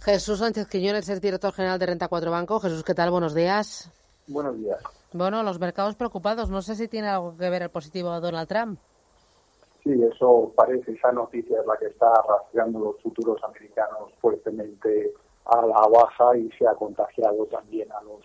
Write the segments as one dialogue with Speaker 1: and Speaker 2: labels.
Speaker 1: Jesús Sánchez Quiñones es director general de Renta 4 Banco. Jesús, ¿qué tal? Buenos días.
Speaker 2: Buenos días.
Speaker 1: Bueno, los mercados preocupados. No sé si tiene algo que ver el positivo de Donald Trump.
Speaker 2: Sí, eso parece, esa noticia es la que está rastreando los futuros americanos fuertemente a la baja y se ha contagiado también a los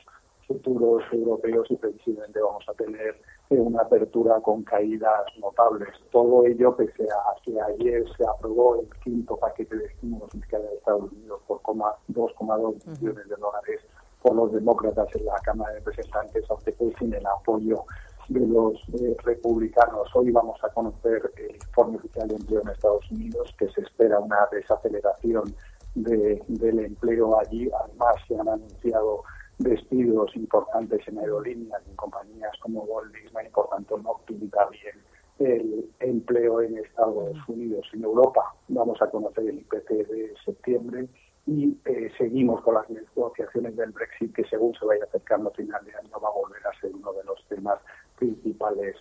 Speaker 2: futuros europeos y previsiblemente vamos a tener una apertura con caídas notables. Todo ello pese a que ayer se aprobó el quinto paquete de estímulos fiscales de Estados Unidos por 2,2 millones de dólares por los demócratas en la Cámara de Representantes, aunque fue sin el apoyo de los eh, republicanos. Hoy vamos a conocer el informe oficial de empleo en Estados Unidos, que se espera una desaceleración del empleo allí. Además, se han anunciado despidos importantes en aerolíneas, en compañías como Walt Disney, por tanto no pinta bien el empleo en Estados Unidos. En Europa vamos a conocer el IPC de septiembre y eh, seguimos con las negociaciones del Brexit que según se vaya acercando a final de año va a volver a ser uno de los temas principales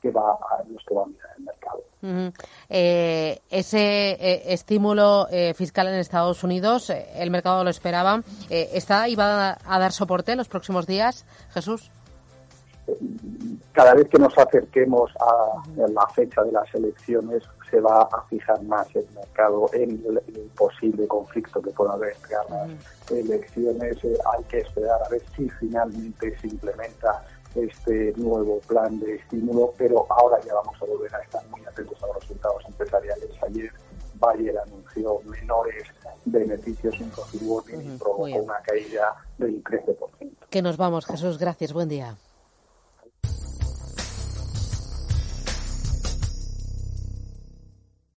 Speaker 2: que va a, los que a.
Speaker 1: Eh, ese eh, estímulo fiscal en Estados Unidos, el mercado lo esperaba. ¿Está y va a dar soporte en los próximos días, Jesús?
Speaker 2: Cada vez que nos acerquemos a la fecha de las elecciones, se va a fijar más el mercado en el, posible conflicto que pueda haber entre las elecciones. Eh, hay que esperar a ver si finalmente se implementa este nuevo plan de estímulo, pero ahora ya vamos a volver a estar muy atentos a los resultados empresariales. Ayer Bayer anunció menores beneficios en uh y provocó una caída del 13%.
Speaker 1: Que nos vamos, Jesús. Gracias. Buen día.